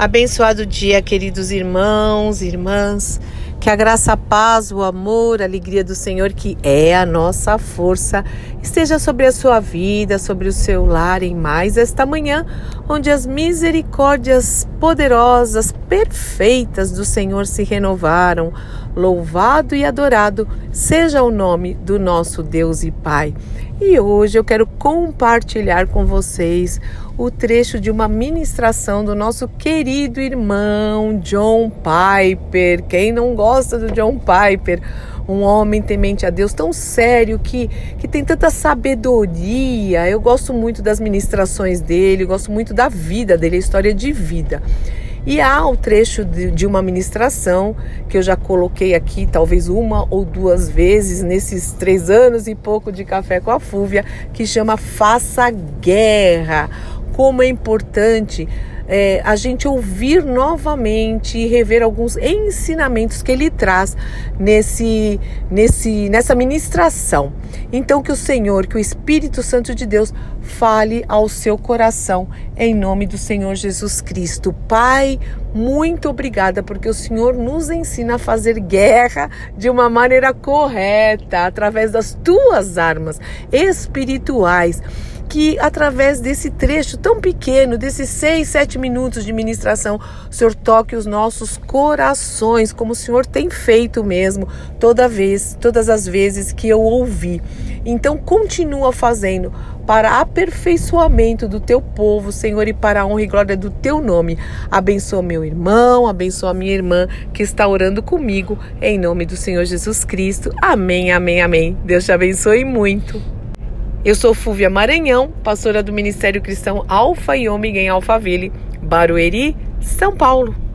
Abençoado dia, queridos irmãos, irmãs. Que a graça, a paz, o amor, a alegria do Senhor, que é a nossa força, esteja sobre a sua vida, sobre o seu lar em mais esta manhã, onde as misericórdias poderosas, perfeitas do Senhor se renovaram. Louvado e adorado seja o nome do nosso Deus e Pai. E hoje eu quero compartilhar com vocês o trecho de uma ministração do nosso querido irmão John Piper. Quem não gosta do John Piper? Um homem temente a Deus tão sério que, que tem tanta sabedoria. Eu gosto muito das ministrações dele, gosto muito da vida dele, a história de vida. E há o trecho de, de, uma ministração que eu já coloquei aqui, talvez uma ou duas vezes nesses três anos e pouco de café com a Fúvia, que chama Faça Guerra. Como é importante é, a gente ouvir novamente e rever alguns ensinamentos que ele traz nesse, nesse, nessa ministração. Então, que o Senhor, que o Espírito Santo de Deus fale ao seu coração, em nome do Senhor Jesus Cristo. Pai, muito obrigada, porque o Senhor nos ensina a fazer guerra de uma maneira correta, através das tuas armas espirituais que através desse trecho tão pequeno, desses seis, sete minutos de ministração, o Senhor toque os nossos corações, como o Senhor tem feito mesmo, toda vez, todas as vezes que eu ouvi. Então continua fazendo para aperfeiçoamento do teu povo, Senhor, e para a honra e glória do teu nome. Abençoa meu irmão, abençoa minha irmã que está orando comigo, em nome do Senhor Jesus Cristo. Amém, amém, amém. Deus te abençoe muito. Eu sou Fúvia Maranhão, pastora do Ministério Cristão Alfa e Ômega em Alphaville, Barueri, São Paulo.